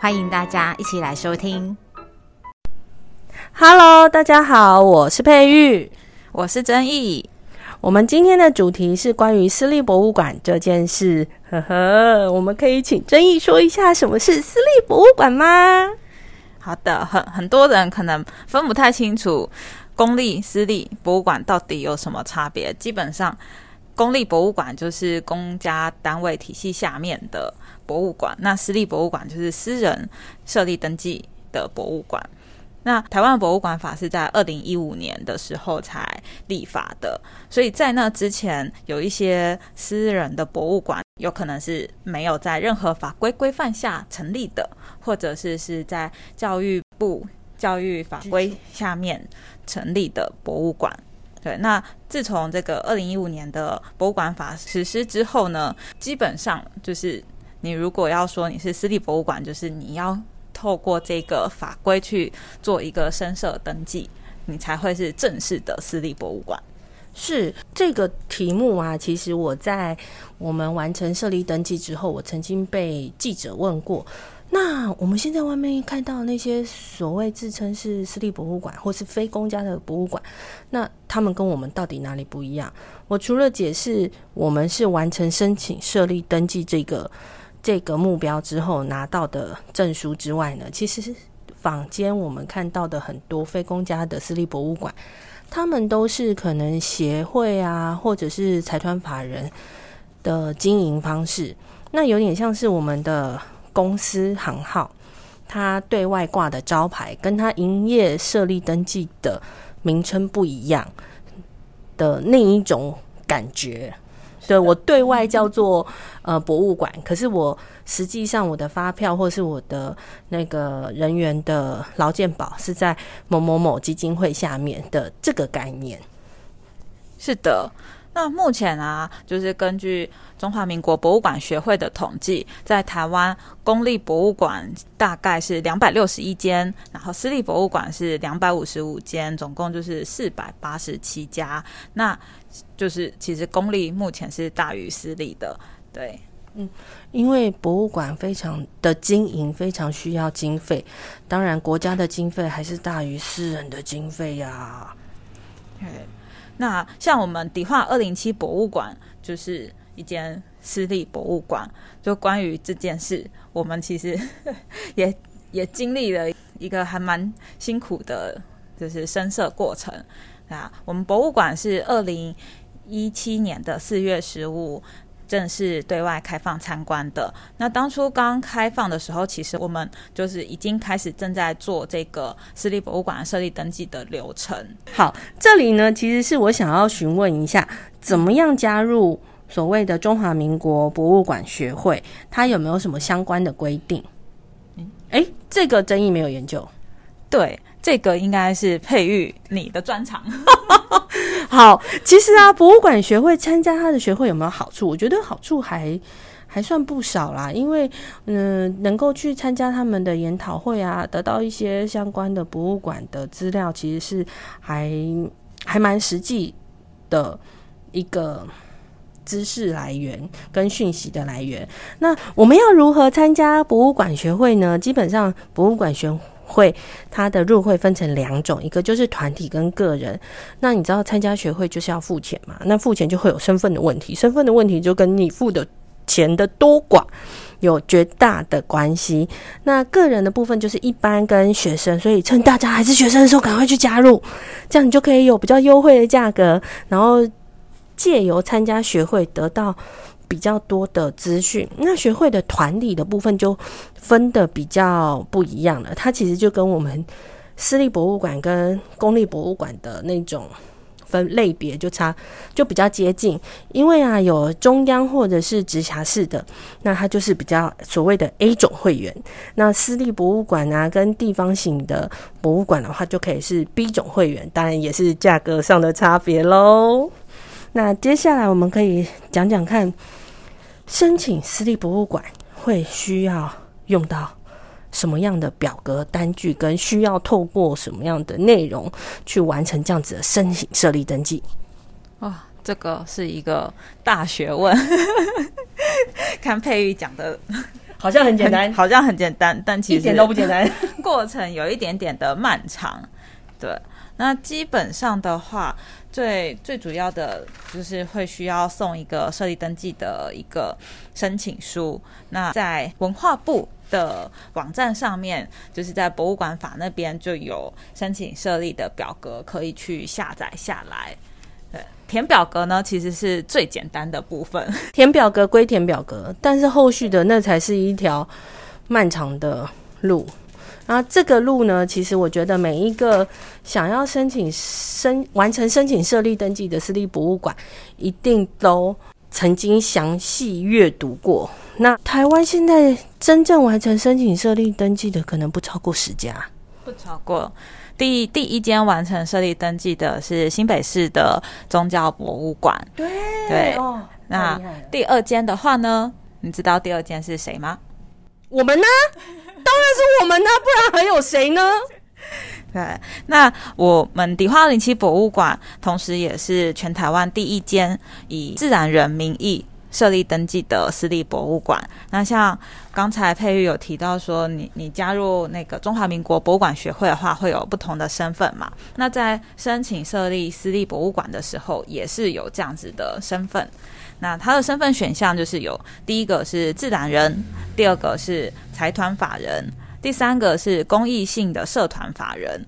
欢迎大家一起来收听。Hello，大家好，我是佩玉。我是曾毅，我们今天的主题是关于私立博物馆这件事。呵呵，我们可以请曾毅说一下什么是私立博物馆吗？好的，很很多人可能分不太清楚公立、私立博物馆到底有什么差别。基本上，公立博物馆就是公家单位体系下面的博物馆，那私立博物馆就是私人设立登记的博物馆。那台湾博物馆法是在二零一五年的时候才立法的，所以在那之前，有一些私人的博物馆有可能是没有在任何法规规范下成立的，或者是是在教育部教育法规下面成立的博物馆。对，那自从这个二零一五年的博物馆法实施之后呢，基本上就是你如果要说你是私立博物馆，就是你要透过这个法规去做一个申设登记，你才会是正式的私立博物馆。是这个题目啊，其实我在我们完成设立登记之后，我曾经被记者问过。那我们现在外面看到那些所谓自称是私立博物馆或是非公家的博物馆，那他们跟我们到底哪里不一样？我除了解释我们是完成申请设立登记这个这个目标之后拿到的证书之外呢，其实坊间我们看到的很多非公家的私立博物馆。他们都是可能协会啊，或者是财团法人的经营方式，那有点像是我们的公司行号，它对外挂的招牌跟它营业设立登记的名称不一样的另一种感觉。对我对外叫做呃博物馆，可是我实际上我的发票或是我的那个人员的劳健保是在某某某基金会下面的这个概念。是的，那目前啊，就是根据中华民国博物馆学会的统计，在台湾公立博物馆大概是两百六十一间，然后私立博物馆是两百五十五间，总共就是四百八十七家。那就是其实公立目前是大于私立的，对。嗯因为博物馆非常的经营非常需要经费，当然国家的经费还是大于私人的经费呀。对，那像我们迪化二零七博物馆就是一间私立博物馆，就关于这件事，我们其实 也也经历了一个还蛮辛苦的，就是申设过程啊。我们博物馆是二零一七年的四月十五。正式对外开放参观的。那当初刚开放的时候，其实我们就是已经开始正在做这个私立博物馆设立登记的流程。好，这里呢，其实是我想要询问一下，怎么样加入所谓的中华民国博物馆学会？它有没有什么相关的规定？嗯，哎，这个争议没有研究。对，这个应该是佩玉你的专长。好，其实啊，博物馆学会参加他的学会有没有好处？我觉得好处还还算不少啦，因为嗯、能够去参加他们的研讨会啊，得到一些相关的博物馆的资料，其实是还还蛮实际的一个知识来源跟讯息的来源。那我们要如何参加博物馆学会呢？基本上，博物馆学会它的入会分成两种，一个就是团体跟个人。那你知道参加学会就是要付钱嘛？那付钱就会有身份的问题，身份的问题就跟你付的钱的多寡有绝大的关系。那个人的部分就是一般跟学生，所以趁大家还是学生的时候赶快去加入，这样你就可以有比较优惠的价格，然后借由参加学会得到。比较多的资讯，那学会的团体的部分就分的比较不一样了。它其实就跟我们私立博物馆跟公立博物馆的那种分类别就差就比较接近，因为啊有中央或者是直辖市的，那它就是比较所谓的 A 种会员。那私立博物馆啊跟地方型的博物馆的话，就可以是 B 种会员，当然也是价格上的差别喽。那接下来我们可以讲讲看，申请私立博物馆会需要用到。什么样的表格单据，跟需要透过什么样的内容去完成这样子的申请设立登记？哇，这个是一个大学问。看佩玉讲的，好像很简单，好像很简单，但其实一点都不简单，过程有一点点的漫长。对，那基本上的话，最最主要的就是会需要送一个设立登记的一个申请书。那在文化部。的网站上面，就是在博物馆法那边就有申请设立的表格，可以去下载下来。对，填表格呢，其实是最简单的部分。填表格归填表格，但是后续的那才是一条漫长的路。然后这个路呢，其实我觉得每一个想要申请申完成申请设立登记的私立博物馆，一定都曾经详细阅读过。那台湾现在真正完成申请设立登记的，可能不超过十家，不超过。第第一间完成设立登记的是新北市的宗教博物馆。对对哦，那第二间的话呢？你知道第二间是谁吗？我们呢？当然是我们呢，不然还有谁呢？对，那我们迪化零七博物馆，同时也是全台湾第一间以自然人名义。设立登记的私立博物馆，那像刚才佩玉有提到说，你你加入那个中华民国博物馆学会的话，会有不同的身份嘛？那在申请设立私立博物馆的时候，也是有这样子的身份。那他的身份选项就是有第一个是自然人，第二个是财团法人，第三个是公益性的社团法人。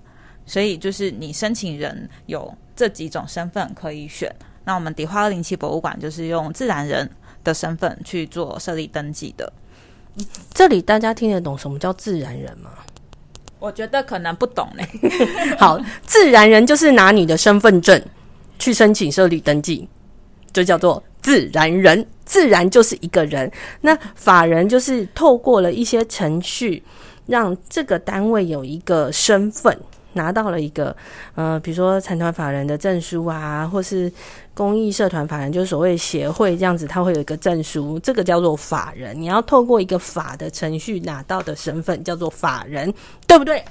所以就是你申请人有这几种身份可以选。那我们迪化二零七博物馆就是用自然人的身份去做设立登记的。这里大家听得懂什么叫自然人吗？我觉得可能不懂呢。好，自然人就是拿你的身份证去申请设立登记，就叫做自然人。自然就是一个人，那法人就是透过了一些程序，让这个单位有一个身份。拿到了一个，呃，比如说财团法人的证书啊，或是公益社团法人，就是所谓协会这样子，他会有一个证书，这个叫做法人。你要透过一个法的程序拿到的身份叫做法人，对不对？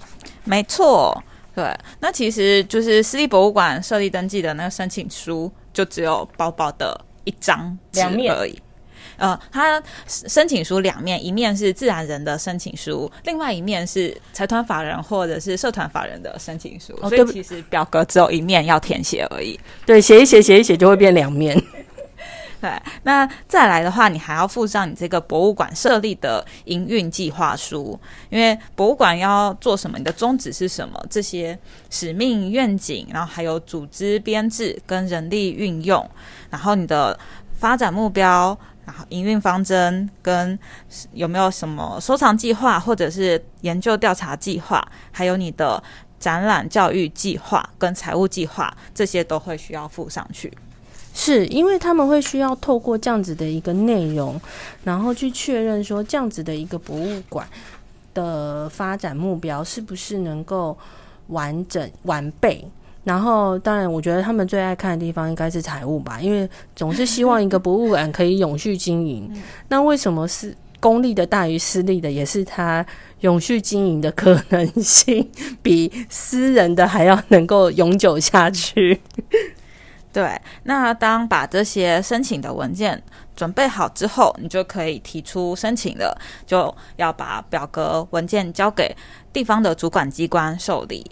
没错，对。那其实就是私立博物馆设立登记的那个申请书，就只有薄薄的一张两面而已。呃，他申请书两面，一面是自然人的申请书，另外一面是财团法人或者是社团法人的申请书。所以其实表格只有一面要填写而已。对，写一写，写一写就会变两面。对，那再来的话，你还要附上你这个博物馆设立的营运计划书，因为博物馆要做什么，你的宗旨是什么，这些使命愿景，然后还有组织编制跟人力运用，然后你的发展目标。然后营运方针跟有没有什么收藏计划，或者是研究调查计划，还有你的展览教育计划跟财务计划，这些都会需要附上去。是因为他们会需要透过这样子的一个内容，然后去确认说这样子的一个博物馆的发展目标是不是能够完整完备。然后，当然，我觉得他们最爱看的地方应该是财务吧，因为总是希望一个博物馆可以永续经营。那为什么是公立的大于私立的？也是它永续经营的可能性比私人的还要能够永久下去。对，那当把这些申请的文件准备好之后，你就可以提出申请了，就要把表格文件交给地方的主管机关受理。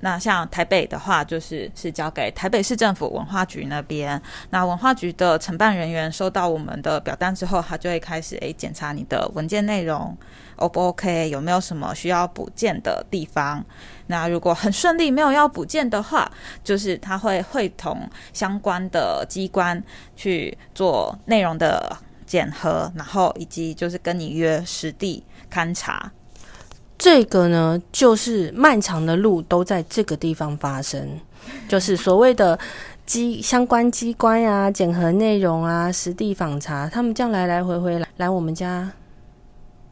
那像台北的话，就是是交给台北市政府文化局那边。那文化局的承办人员收到我们的表单之后，他就会开始诶检查你的文件内容，O 不 OK，有没有什么需要补件的地方。那如果很顺利，没有要补件的话，就是他会会同相关的机关去做内容的检核，然后以及就是跟你约实地勘查。这个呢，就是漫长的路都在这个地方发生，就是所谓的机相关机关呀、检核内容啊、实地访查，他们这样来来回回来来我们家，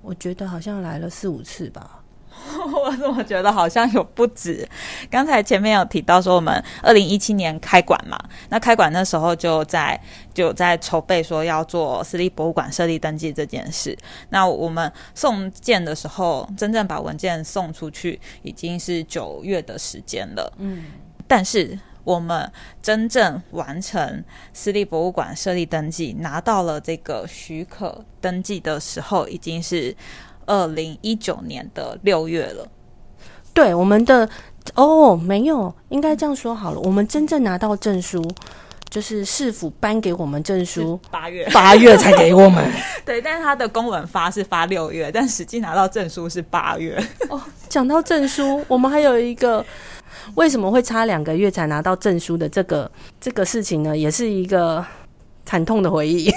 我觉得好像来了四五次吧。我怎么觉得好像有不止？刚才前面有提到说，我们二零一七年开馆嘛，那开馆那时候就在就在筹备说要做私立博物馆设立登记这件事。那我们送件的时候，真正把文件送出去已经是九月的时间了。嗯，但是我们真正完成私立博物馆设立登记，拿到了这个许可登记的时候，已经是。二零一九年的六月了，对我们的哦，没有，应该这样说好了。我们真正拿到证书，就是市府颁给我们证书，八月八月才给我们。对，但是他的公文发是发六月，但实际拿到证书是八月。哦，讲到证书，我们还有一个为什么会差两个月才拿到证书的这个这个事情呢？也是一个惨痛的回忆。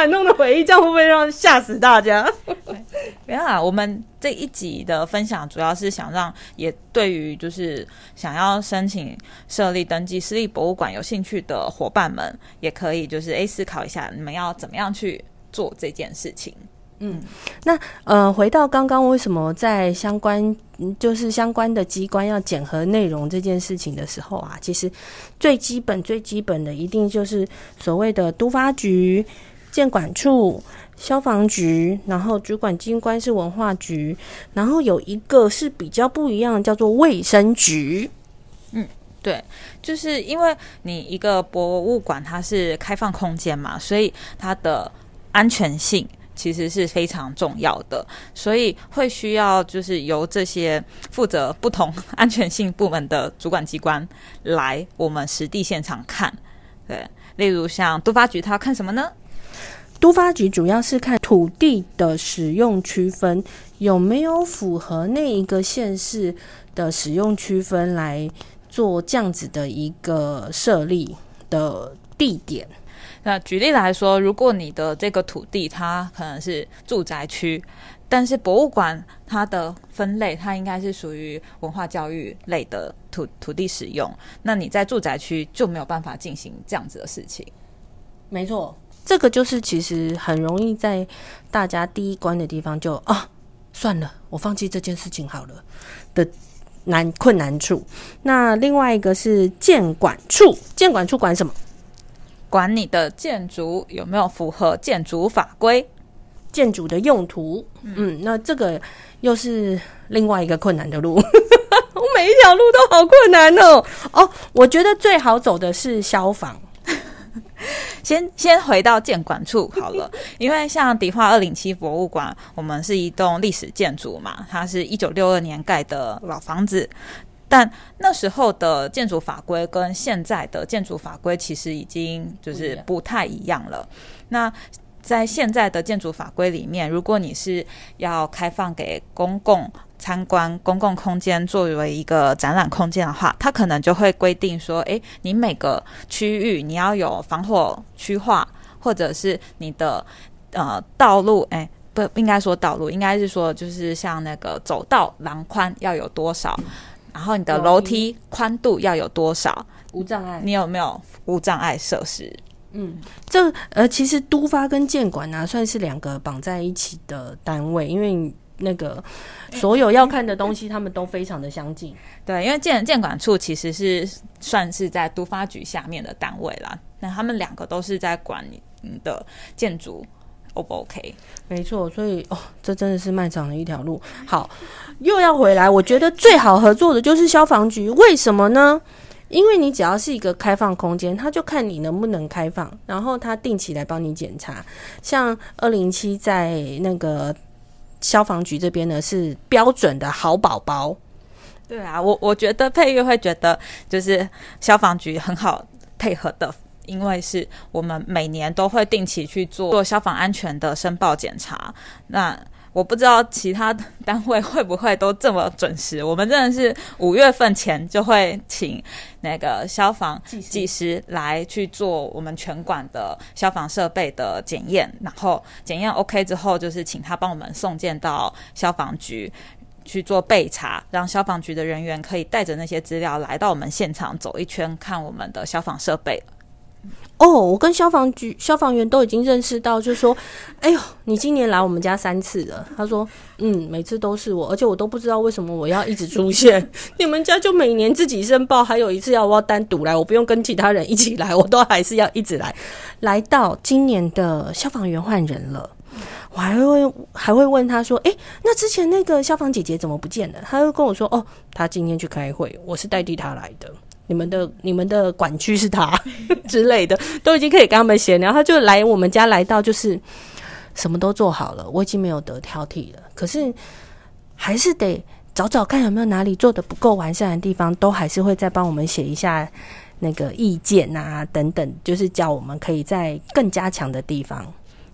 惨痛的回忆，这样会不会让吓死大家？没有啊，我们这一集的分享主要是想让也对于就是想要申请设立登记私立博物馆有兴趣的伙伴们，也可以就是诶思考一下，你们要怎么样去做这件事情。嗯，那呃，回到刚刚为什么在相关就是相关的机关要检核内容这件事情的时候啊，其实最基本最基本的一定就是所谓的都发局。建管处、消防局，然后主管机关是文化局，然后有一个是比较不一样的，叫做卫生局。嗯，对，就是因为你一个博物馆它是开放空间嘛，所以它的安全性其实是非常重要的，所以会需要就是由这些负责不同安全性部门的主管机关来我们实地现场看。对，例如像都发局，他要看什么呢？都发局主要是看土地的使用区分有没有符合那一个县市的使用区分来做这样子的一个设立的地点。那举例来说，如果你的这个土地它可能是住宅区，但是博物馆它的分类它应该是属于文化教育类的土土地使用，那你在住宅区就没有办法进行这样子的事情。没错。这个就是其实很容易在大家第一关的地方就啊算了，我放弃这件事情好了的难困难处。那另外一个是建管处，建管处管什么？管你的建筑有没有符合建筑法规、建筑的用途。嗯，那这个又是另外一个困难的路。我每一条路都好困难哦。哦，我觉得最好走的是消防。先先回到建管处好了，因为像迪化二零七博物馆，我们是一栋历史建筑嘛，它是一九六二年盖的老房子，但那时候的建筑法规跟现在的建筑法规其实已经就是不太一样了。那在现在的建筑法规里面，如果你是要开放给公共，参观公共空间作为一个展览空间的话，它可能就会规定说：，诶，你每个区域你要有防火区划，或者是你的呃道路，诶，不应该说道路，应该是说就是像那个走道廊宽要有多少，然后你的楼梯宽度要有多少，无障碍，你有没有无障碍设施？嗯，这呃，其实都发跟建管呢算是两个绑在一起的单位，因为。那个所有要看的东西，他们都非常的相近。对，因为建建管处其实是算是在都发局下面的单位啦。那他们两个都是在管你的建筑，O 不 OK？没错，所以哦，这真的是漫长的一条路。好，又要回来，我觉得最好合作的就是消防局。为什么呢？因为你只要是一个开放空间，他就看你能不能开放，然后他定期来帮你检查。像二零七在那个。消防局这边呢是标准的好宝宝，对啊，我我觉得配乐会觉得就是消防局很好配合的，因为是我们每年都会定期去做做消防安全的申报检查，那。我不知道其他单位会不会都这么准时。我们真的是五月份前就会请那个消防技师来去做我们全馆的消防设备的检验，然后检验 OK 之后，就是请他帮我们送件到消防局，去做备查，让消防局的人员可以带着那些资料来到我们现场走一圈，看我们的消防设备。哦，我跟消防局消防员都已经认识到，就说，哎呦，你今年来我们家三次了。他说，嗯，每次都是我，而且我都不知道为什么我要一直出现。你们家就每年自己申报，还有一次要我要单独来，我不用跟其他人一起来，我都还是要一直来。来到今年的消防员换人了，我还会还会问他说，哎，那之前那个消防姐姐怎么不见了？他就跟我说，哦，他今天去开会，我是代替他来的。你们的你们的管区是他 之类的，都已经可以跟他们闲聊。他就来我们家，来到就是什么都做好了，我已经没有得挑剔了。可是还是得找找看有没有哪里做的不够完善的地方，都还是会再帮我们写一下那个意见啊等等，就是叫我们可以在更加强的地方。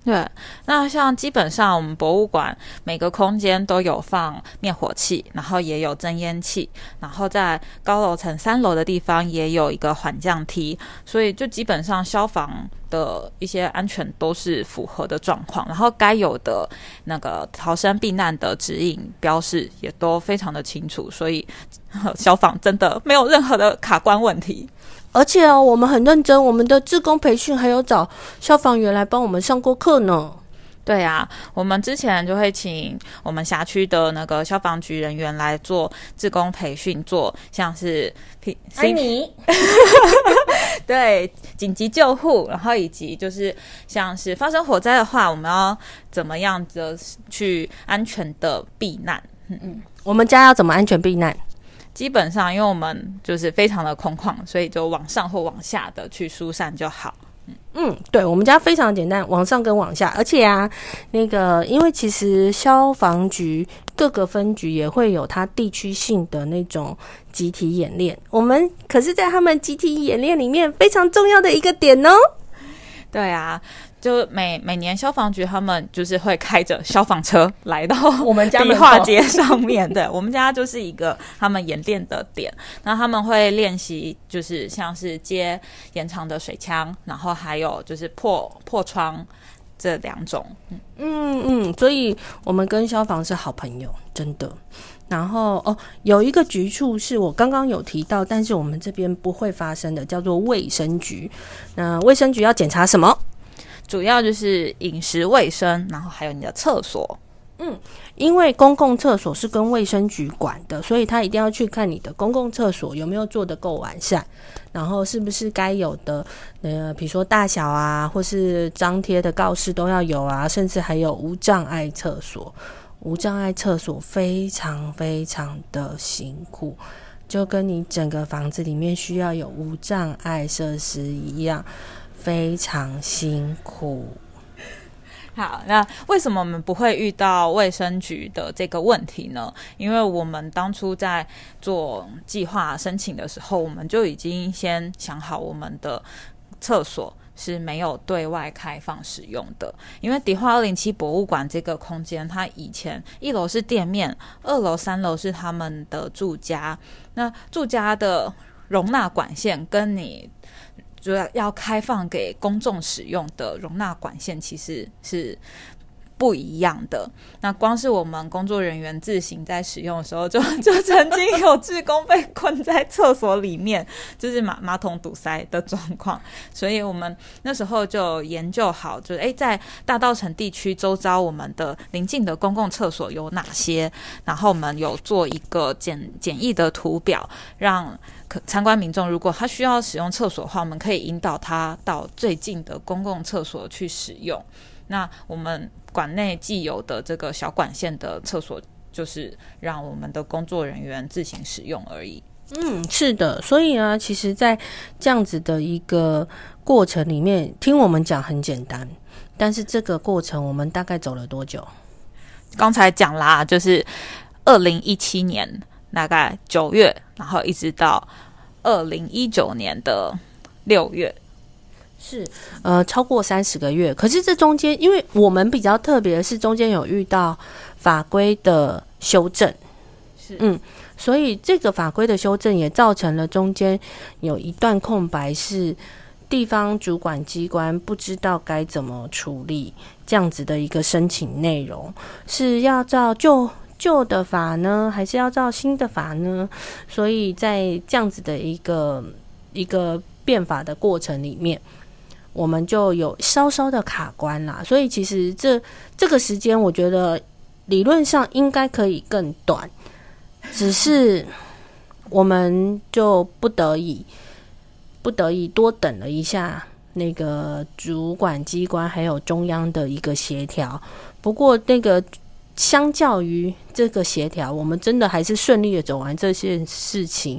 对，那像基本上我们博物馆每个空间都有放灭火器，然后也有增烟器，然后在高楼层三楼的地方也有一个缓降梯，所以就基本上消防的一些安全都是符合的状况，然后该有的那个逃生避难的指引标示也都非常的清楚，所以 消防真的没有任何的卡关问题。而且哦，我们很认真，我们的志工培训还有找消防员来帮我们上过课呢。对啊，我们之前就会请我们辖区的那个消防局人员来做志工培训，做像是 P 安妮，对紧急救护，然后以及就是像是发生火灾的话，我们要怎么样的去安全的避难？嗯嗯，我们家要怎么安全避难？基本上，因为我们就是非常的空旷，所以就往上或往下的去疏散就好。嗯嗯，对我们家非常简单，往上跟往下。而且啊，那个因为其实消防局各个分局也会有它地区性的那种集体演练，我们可是在他们集体演练里面非常重要的一个点哦。对啊。就每每年消防局他们就是会开着消防车来到我们家迪化街上面，对我们家就是一个他们演练的点。那他们会练习，就是像是接延长的水枪，然后还有就是破破窗这两种。嗯嗯，所以我们跟消防是好朋友，真的。然后哦，有一个局处是我刚刚有提到，但是我们这边不会发生的，叫做卫生局。那卫生局要检查什么？主要就是饮食卫生，然后还有你的厕所。嗯，因为公共厕所是跟卫生局管的，所以他一定要去看你的公共厕所有没有做得够完善，然后是不是该有的呃，比如说大小啊，或是张贴的告示都要有啊，甚至还有无障碍厕所。无障碍厕所非常非常的辛苦，就跟你整个房子里面需要有无障碍设施一样。非常辛苦。好，那为什么我们不会遇到卫生局的这个问题呢？因为我们当初在做计划申请的时候，我们就已经先想好，我们的厕所是没有对外开放使用的。因为迪化二零七博物馆这个空间，它以前一楼是店面，二楼、三楼是他们的住家。那住家的容纳管线跟你。主要要开放给公众使用的容纳管线其实是不一样的。那光是我们工作人员自行在使用的时候，就就曾经有职工被困在厕所里面，就是马马桶堵塞的状况。所以我们那时候就研究好，就诶，在大道城地区周遭，我们的邻近的公共厕所有哪些？然后我们有做一个简简易的图表，让。可参观民众，如果他需要使用厕所的话，我们可以引导他到最近的公共厕所去使用。那我们馆内既有的这个小管线的厕所，就是让我们的工作人员自行使用而已。嗯，是的。所以啊，其实，在这样子的一个过程里面，听我们讲很简单，但是这个过程我们大概走了多久？刚才讲啦，就是二零一七年。大概九月，然后一直到二零一九年的六月，是呃超过三十个月。可是这中间，因为我们比较特别的是，中间有遇到法规的修正，是嗯，所以这个法规的修正也造成了中间有一段空白，是地方主管机关不知道该怎么处理这样子的一个申请内容，是要照旧。旧的法呢，还是要照新的法呢？所以在这样子的一个一个变法的过程里面，我们就有稍稍的卡关啦。所以其实这这个时间，我觉得理论上应该可以更短，只是我们就不得已不得已多等了一下那个主管机关还有中央的一个协调。不过那个。相较于这个协调，我们真的还是顺利的走完这件事情，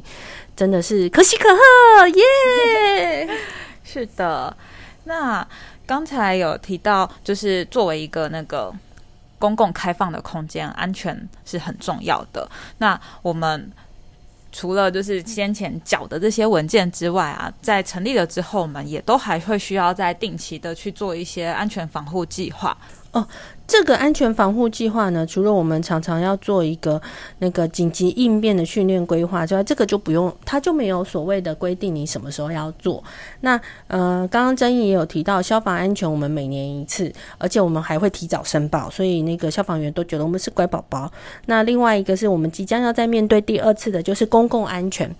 真的是可喜可贺耶！是的，那刚才有提到，就是作为一个那个公共开放的空间，安全是很重要的。那我们除了就是先前缴的这些文件之外啊，在成立了之后，我们也都还会需要在定期的去做一些安全防护计划哦。这个安全防护计划呢，除了我们常常要做一个那个紧急应变的训练规划之外，这个就不用，它就没有所谓的规定你什么时候要做。那呃，刚刚曾毅也有提到消防安全，我们每年一次，而且我们还会提早申报，所以那个消防员都觉得我们是乖宝宝。那另外一个是我们即将要在面对第二次的，就是公共安全，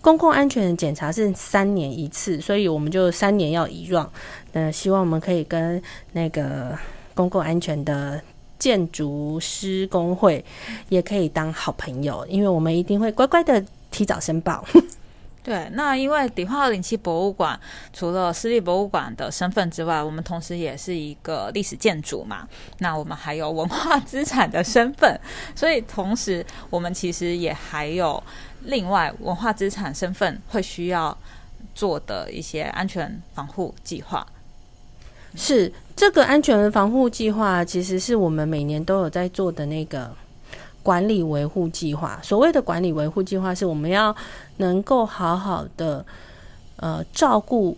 公共安全的检查是三年一次，所以我们就三年要一 run。那希望我们可以跟那个。公共安全的建筑师工会也可以当好朋友，因为我们一定会乖乖的提早申报。对，那因为迪化二零七博物馆除了私立博物馆的身份之外，我们同时也是一个历史建筑嘛。那我们还有文化资产的身份，所以同时我们其实也还有另外文化资产身份会需要做的一些安全防护计划。是这个安全防护计划，其实是我们每年都有在做的那个管理维护计划。所谓的管理维护计划，是我们要能够好好的呃照顾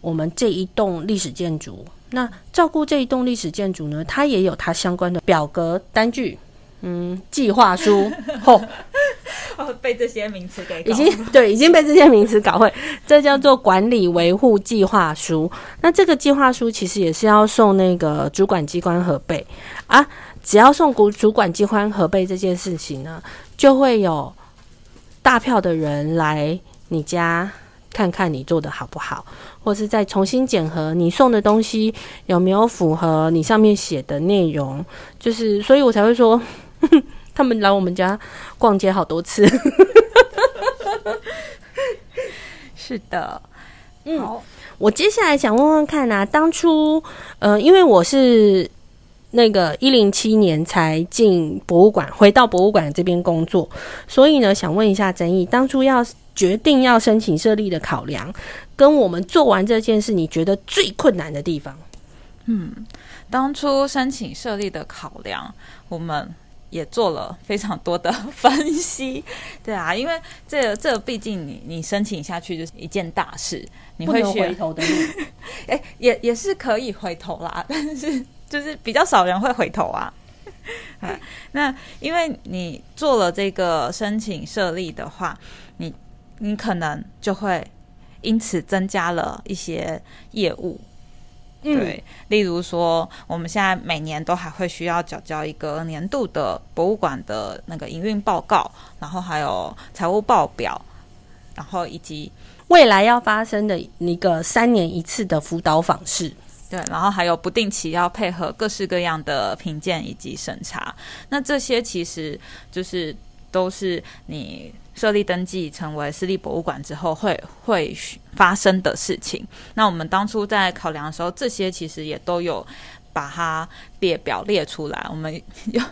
我们这一栋历史建筑。那照顾这一栋历史建筑呢，它也有它相关的表格单据。嗯，计划书，吼，被这些名词给已经对，已经被这些名词搞会，这叫做管理维护计划书。那这个计划书其实也是要送那个主管机关核备啊。只要送主主管机关核备这件事情呢，就会有大票的人来你家看看你做的好不好，或是再重新检核你送的东西有没有符合你上面写的内容。就是，所以我才会说。他们来我们家逛街好多次，是的。嗯，我接下来想问问看啊，当初呃，因为我是那个一零七年才进博物馆，回到博物馆这边工作，所以呢，想问一下曾毅，当初要决定要申请设立的考量，跟我们做完这件事，你觉得最困难的地方？嗯，当初申请设立的考量，我们。也做了非常多的分析，对啊，因为这这毕竟你你申请下去就是一件大事，你会回头的路，哎，也也是可以回头啦，但是就是比较少人会回头啊。那因为你做了这个申请设立的话，你你可能就会因此增加了一些业务。对，例如说，我们现在每年都还会需要缴交一个年度的博物馆的那个营运报告，然后还有财务报表，然后以及未来要发生的一个三年一次的辅导访视。对，然后还有不定期要配合各式各样的评鉴以及审查。那这些其实就是都是你。设立登记成为私立博物馆之后，会会发生的事情。那我们当初在考量的时候，这些其实也都有把它列表列出来。我们又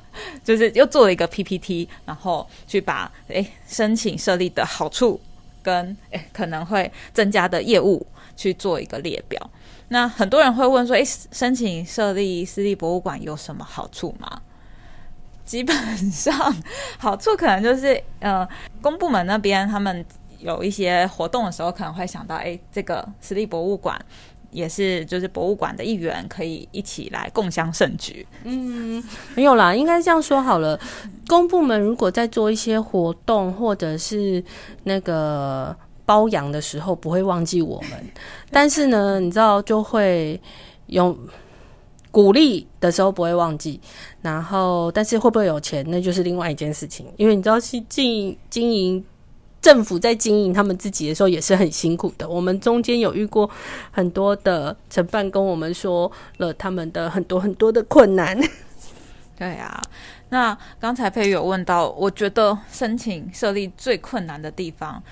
就是又做了一个 PPT，然后去把诶申请设立的好处跟诶可能会增加的业务去做一个列表。那很多人会问说，诶，申请设立私立博物馆有什么好处吗？基本上 好处可能就是，呃，公部门那边他们有一些活动的时候，可能会想到，哎，这个私立博物馆也是就是博物馆的一员，可以一起来共襄盛举。嗯，没有啦，应该这样说好了。公部门如果在做一些活动或者是那个包养的时候，不会忘记我们，但是呢，你知道就会有。鼓励的时候不会忘记，然后但是会不会有钱，那就是另外一件事情。因为你知道，去经营经营政府在经营他们自己的时候也是很辛苦的。我们中间有遇过很多的承办跟我们说了他们的很多很多的困难。对啊，那刚才佩玉有问到，我觉得申请设立最困难的地方。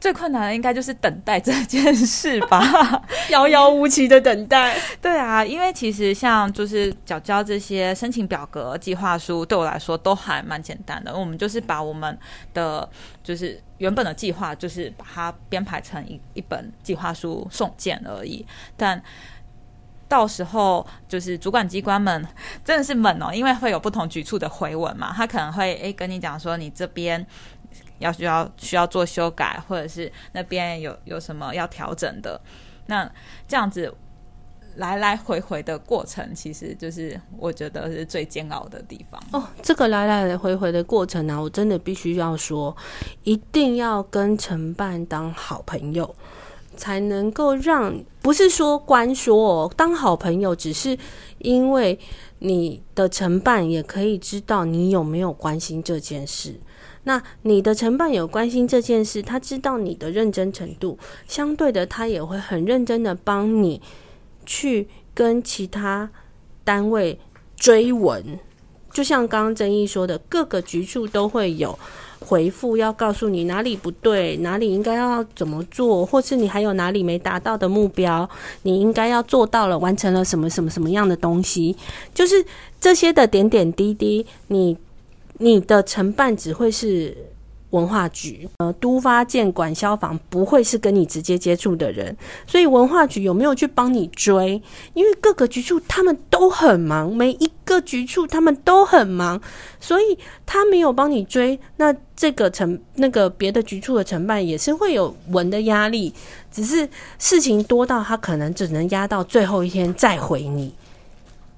最困难的应该就是等待这件事吧，遥遥无期的等待。对啊，因为其实像就是缴交这些申请表格、计划书，对我来说都还蛮简单的。我们就是把我们的就是原本的计划，就是把它编排成一一本计划书送件而已。但到时候就是主管机关们真的是猛哦，因为会有不同局处的回文嘛，他可能会诶跟你讲说你这边。要需要需要做修改，或者是那边有有什么要调整的，那这样子来来回回的过程，其实就是我觉得是最煎熬的地方。哦，这个来来回回的过程呢，我真的必须要说，一定要跟承办当好朋友，才能够让不是说官说哦，当好朋友，只是因为你的承办也可以知道你有没有关心这件事。那你的承办有关心这件事，他知道你的认真程度，相对的，他也会很认真的帮你去跟其他单位追问。就像刚刚曾毅说的，各个局处都会有回复，要告诉你哪里不对，哪里应该要怎么做，或是你还有哪里没达到的目标，你应该要做到了，完成了什么什么什么样的东西，就是这些的点点滴滴，你。你的承办只会是文化局，呃，都发建管消防不会是跟你直接接触的人，所以文化局有没有去帮你追？因为各个局处他们都很忙，每一个局处他们都很忙，所以他没有帮你追，那这个承那个别的局处的承办也是会有文的压力，只是事情多到他可能只能压到最后一天再回你，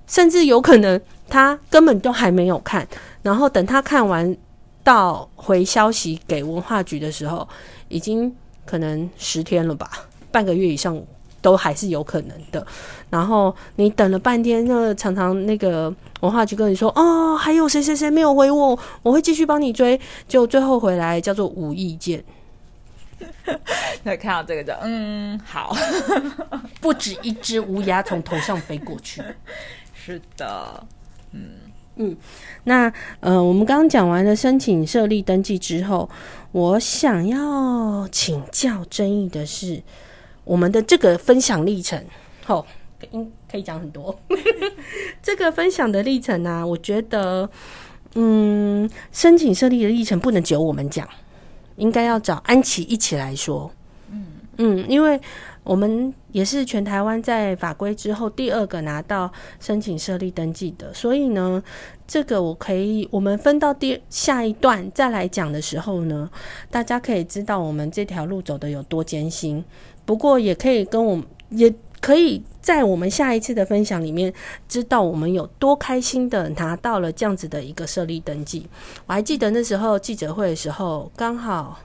甚至有可能他根本都还没有看。然后等他看完，到回消息给文化局的时候，已经可能十天了吧，半个月以上都还是有可能的。然后你等了半天，那常常那个文化局跟你说：“哦，还有谁谁谁没有回我，我会继续帮你追。”就最后回来叫做无意见。那看到这个就嗯好，不止一只乌鸦从头上飞过去。是的，嗯。嗯，那呃，我们刚刚讲完了申请设立登记之后，我想要请教争议的是我们的这个分享历程。哦，应可以讲很多。这个分享的历程呢，我觉得，嗯，申请设立的历程不能只有我们讲，应该要找安琪一起来说。嗯嗯，因为。我们也是全台湾在法规之后第二个拿到申请设立登记的，所以呢，这个我可以我们分到第下一段再来讲的时候呢，大家可以知道我们这条路走的有多艰辛。不过也可以跟我也可以在我们下一次的分享里面知道我们有多开心的拿到了这样子的一个设立登记。我还记得那时候记者会的时候，刚好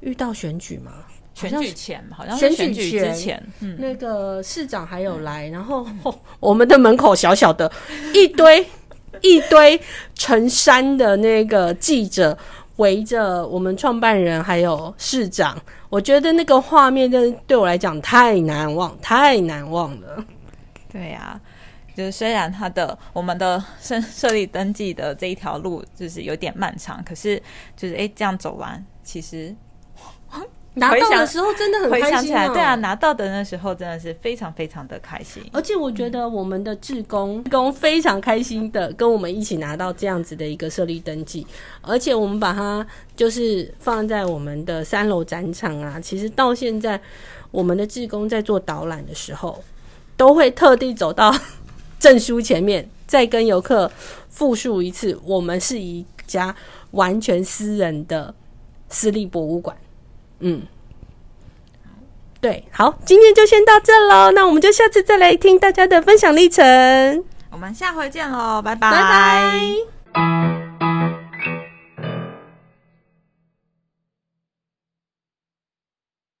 遇到选举嘛。选举前，好像选举之前，那个市长还有来，然后 我们的门口小小的一堆一堆成山的那个记者围着我们创办人还有市长，我觉得那个画面真的对我来讲太难忘，太难忘了。对呀，就是虽然他的我们的设设立登记的这一条路就是有点漫长，可是就是哎，这样走完其实。拿到的时候真的很开心啊！对啊，拿到的那时候真的是非常非常的开心。而且我觉得我们的志工工非常开心的跟我们一起拿到这样子的一个设立登记，而且我们把它就是放在我们的三楼展场啊。其实到现在，我们的志工在做导览的时候，都会特地走到 证书前面，再跟游客复述一次：我们是一家完全私人的私立博物馆。嗯，对，好，今天就先到这喽。那我们就下次再来听大家的分享历程。我们下回见喽，拜拜，拜拜。